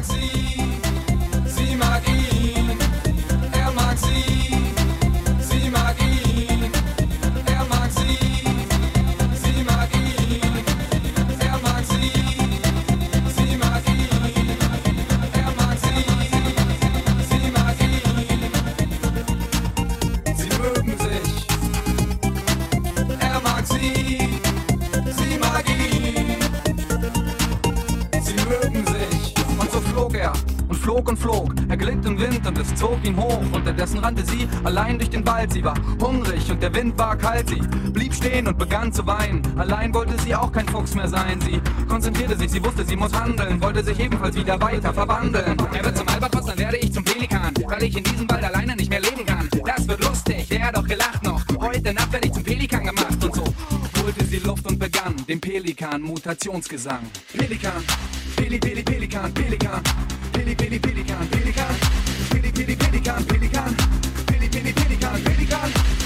taxi. Wald. Sie war hungrig und der Wind war kalt. Sie blieb stehen und begann zu weinen. Allein wollte sie auch kein Fuchs mehr sein. Sie konzentrierte sich, sie wusste, sie muss handeln. Wollte sich ebenfalls wieder weiter verwandeln. Er wird zum Albatros, dann werde ich zum Pelikan. Weil ich in diesem Wald alleine nicht mehr leben kann. Das wird lustig, der hat doch gelacht noch. Heute Nacht werde ich zum Pelikan gemacht und so holte sie Luft und begann den Pelikan Mutationsgesang. Pelikan, Peli Peli Pelikan, Pelikan, Peli Peli Pelikan, Pelikan, Peli Peli Pelikan, Pelikan, Peli Peli Pelikan, Pelikan, Peli Peli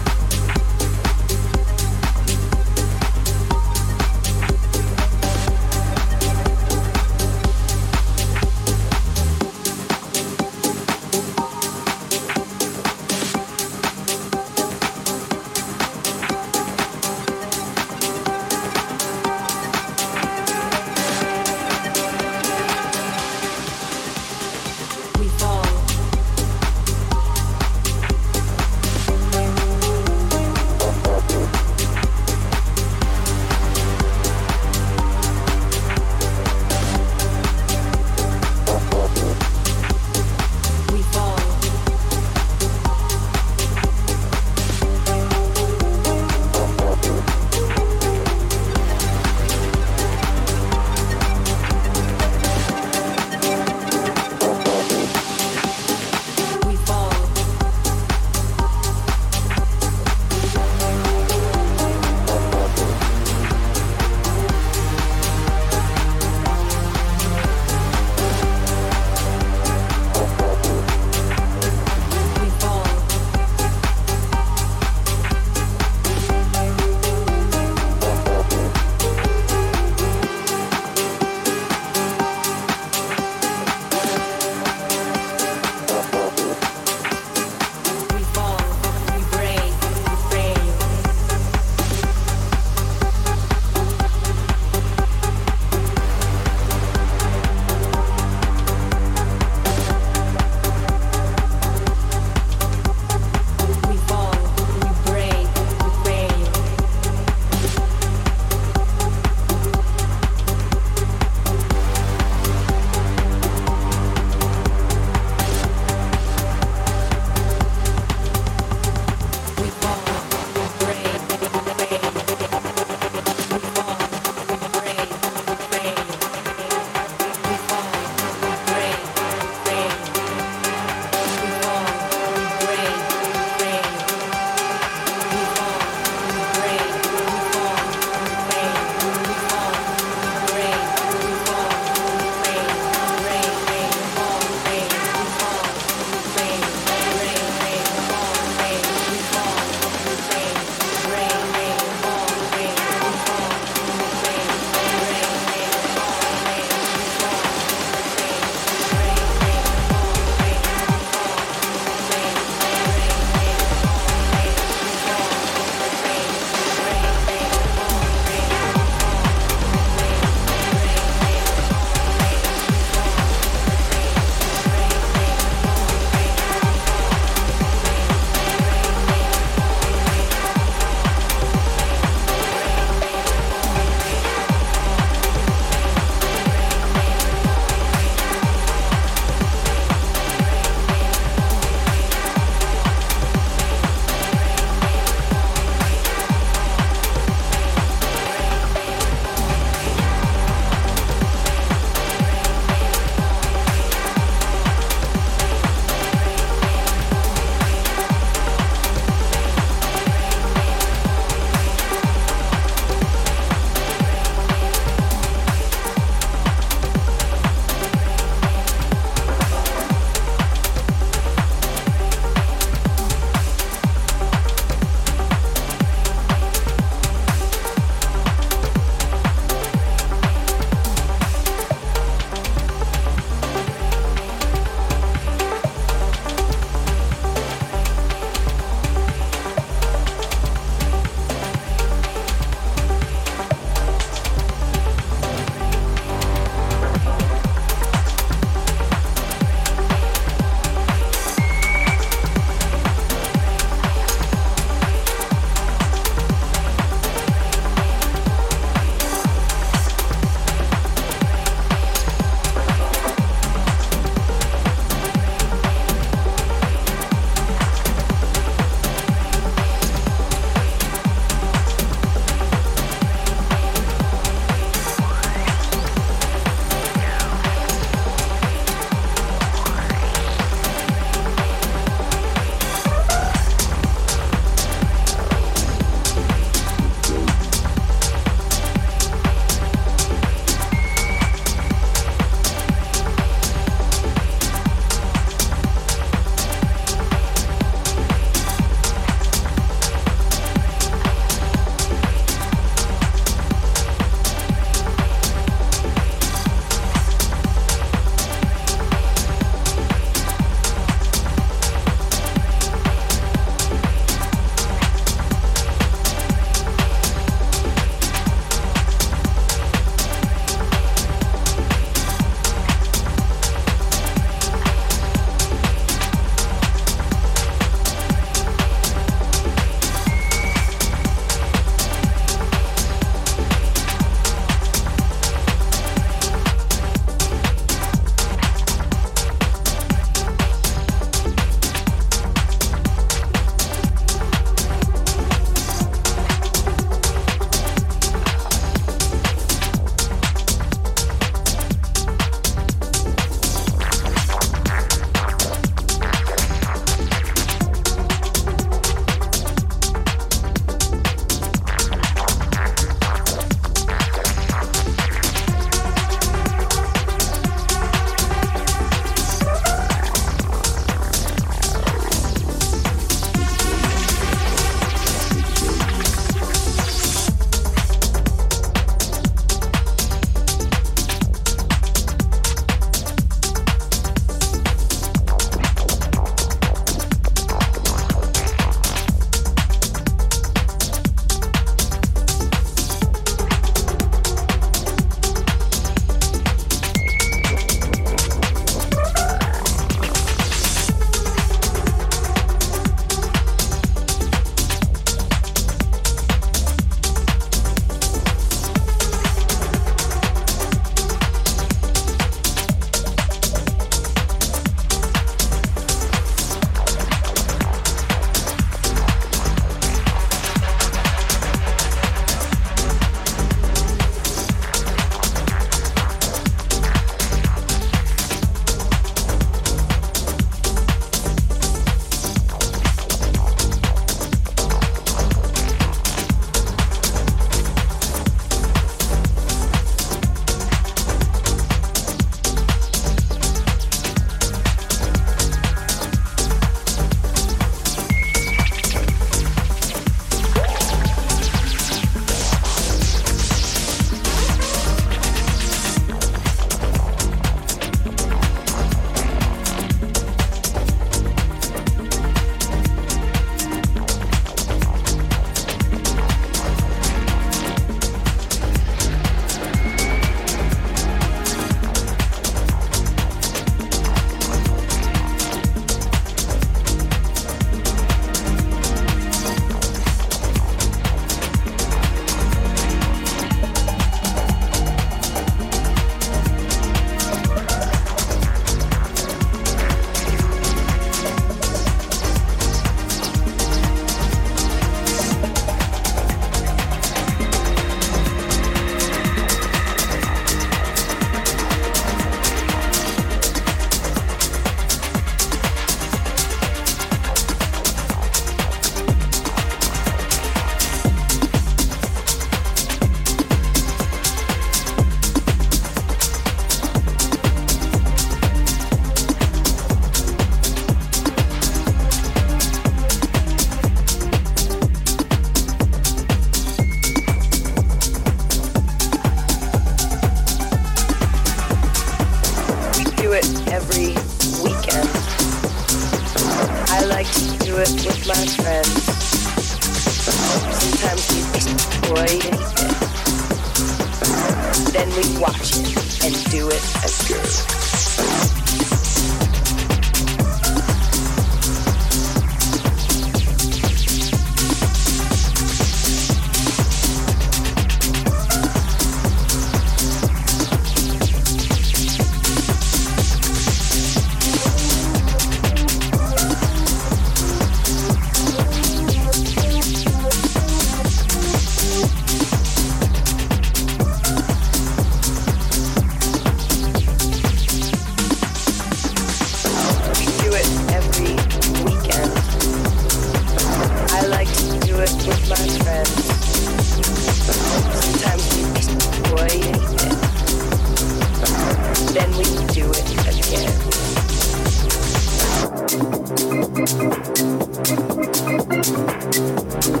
Música